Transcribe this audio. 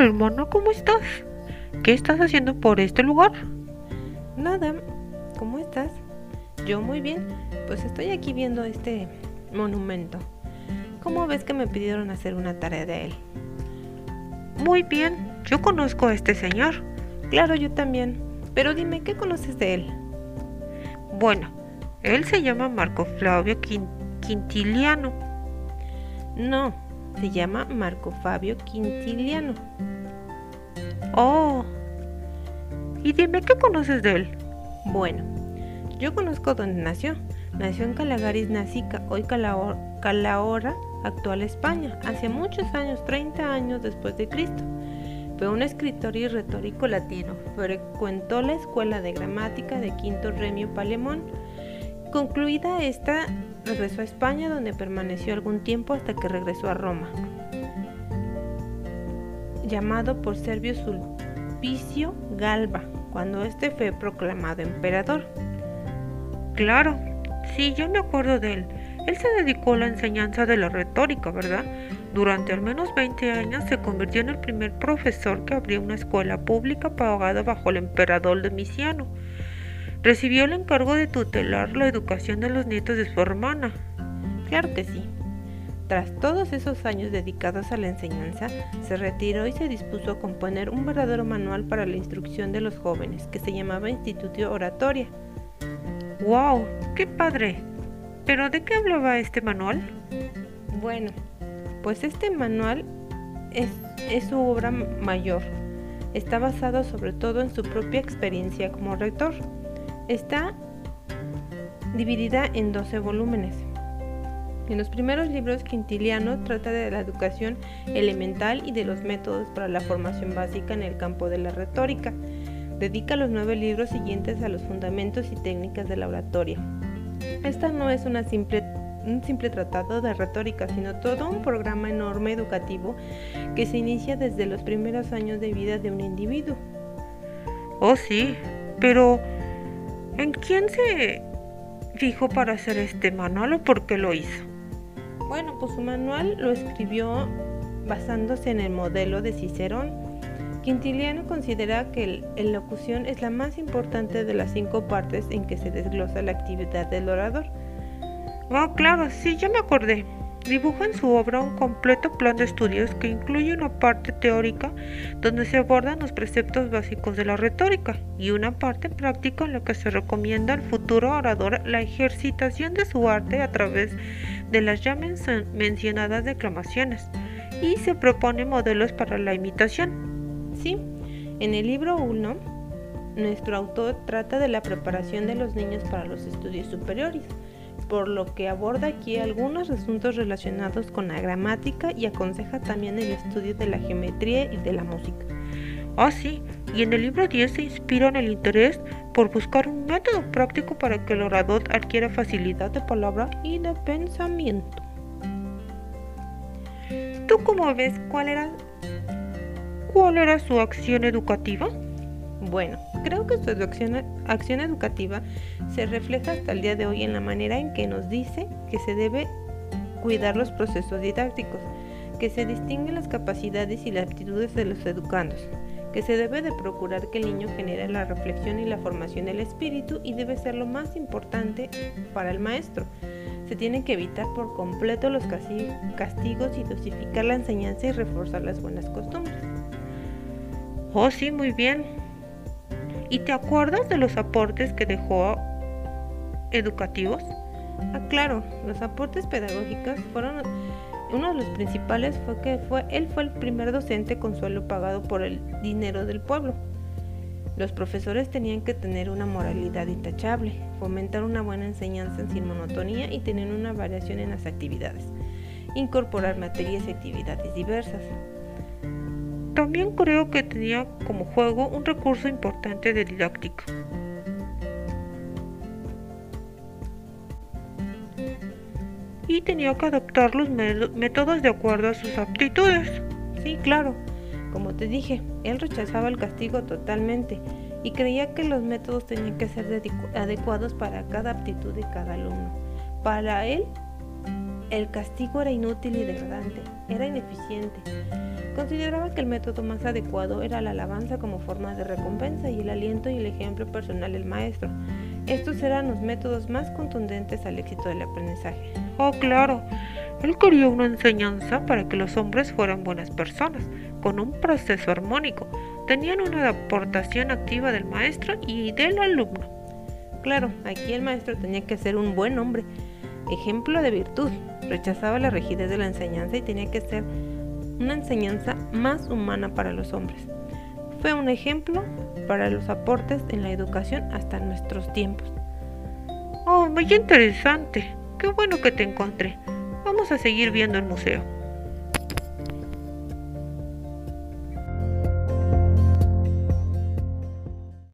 Hola hermana, ¿cómo estás? ¿Qué estás haciendo por este lugar? Nada, ¿cómo estás? Yo muy bien, pues estoy aquí viendo este monumento. ¿Cómo ves que me pidieron hacer una tarea de él? Muy bien, yo conozco a este señor. Claro, yo también. Pero dime, ¿qué conoces de él? Bueno, él se llama Marco Flavio Quintiliano. No, se llama Marco Fabio Quintiliano. Oh. Y dime, ¿qué conoces de él? Bueno, yo conozco dónde nació. Nació en Calagaris Nasica, hoy Calahorra, actual España, hace muchos años, 30 años después de Cristo. Fue un escritor y retórico latino. Frecuentó la escuela de gramática de Quinto Remio Palemón. Concluida esta, regresó a España donde permaneció algún tiempo hasta que regresó a Roma. Llamado por Servio Sulpicio Galba, cuando este fue proclamado emperador. Claro, sí, yo me acuerdo de él. Él se dedicó a la enseñanza de la retórica, ¿verdad? Durante al menos 20 años se convirtió en el primer profesor que abrió una escuela pública pagada bajo el emperador Domiciano. Recibió el encargo de tutelar la educación de los nietos de su hermana. Claro que sí. Tras todos esos años dedicados a la enseñanza, se retiró y se dispuso a componer un verdadero manual para la instrucción de los jóvenes, que se llamaba Instituto Oratoria. ¡Wow! ¡Qué padre! ¿Pero de qué hablaba este manual? Bueno, pues este manual es, es su obra mayor. Está basado sobre todo en su propia experiencia como rector. Está dividida en 12 volúmenes. En los primeros libros, Quintiliano trata de la educación elemental y de los métodos para la formación básica en el campo de la retórica. Dedica los nueve libros siguientes a los fundamentos y técnicas de la oratoria. Esta no es una simple, un simple tratado de retórica, sino todo un programa enorme educativo que se inicia desde los primeros años de vida de un individuo. Oh, sí, pero ¿en quién se fijó para hacer este manual o por qué lo hizo? Bueno, pues su manual lo escribió basándose en el modelo de Cicerón. Quintiliano considera que la locución es la más importante de las cinco partes en que se desglosa la actividad del orador. Oh, claro, sí, ya me acordé. Dibuja en su obra un completo plan de estudios que incluye una parte teórica donde se abordan los preceptos básicos de la retórica y una parte práctica en la que se recomienda al futuro orador la ejercitación de su arte a través de las ya mencionadas declamaciones y se propone modelos para la imitación. Sí, en el libro 1, nuestro autor trata de la preparación de los niños para los estudios superiores, por lo que aborda aquí algunos asuntos relacionados con la gramática y aconseja también el estudio de la geometría y de la música. Ah, sí, y en el libro 10 se inspira en el interés por buscar un método práctico para que el orador adquiera facilidad de palabra y de pensamiento. ¿Tú cómo ves cuál era, cuál era su acción educativa? Bueno, creo que su acción, acción educativa se refleja hasta el día de hoy en la manera en que nos dice que se debe cuidar los procesos didácticos, que se distinguen las capacidades y las aptitudes de los educandos, que se debe de procurar que el niño genere la reflexión y la formación del espíritu y debe ser lo más importante para el maestro. Se tienen que evitar por completo los castigos y dosificar la enseñanza y reforzar las buenas costumbres. Oh, sí, muy bien. ¿Y te acuerdas de los aportes que dejó educativos? Ah, claro, los aportes pedagógicos fueron uno de los principales fue que fue, él fue el primer docente con suelo pagado por el dinero del pueblo. Los profesores tenían que tener una moralidad intachable, fomentar una buena enseñanza sin monotonía y tener una variación en las actividades, incorporar materias y actividades diversas. También creo que tenía como juego un recurso importante de didáctica. y tenía que adaptar los métodos de acuerdo a sus aptitudes. Sí, claro. Como te dije, él rechazaba el castigo totalmente y creía que los métodos tenían que ser adecuados para cada aptitud de cada alumno. Para él, El castigo era inútil y degradante, era ineficiente. Consideraba que el método más adecuado era la alabanza como forma de recompensa y el aliento y el ejemplo personal del maestro. Estos eran los métodos más contundentes al éxito del aprendizaje. Oh, claro. Él quería una enseñanza para que los hombres fueran buenas personas, con un proceso armónico. Tenían una aportación activa del maestro y del alumno. Claro, aquí el maestro tenía que ser un buen hombre, ejemplo de virtud. Rechazaba la rigidez de la enseñanza y tenía que ser una enseñanza más humana para los hombres. Fue un ejemplo para los aportes en la educación hasta nuestros tiempos. Oh, muy interesante. Qué bueno que te encontré. Vamos a seguir viendo el museo.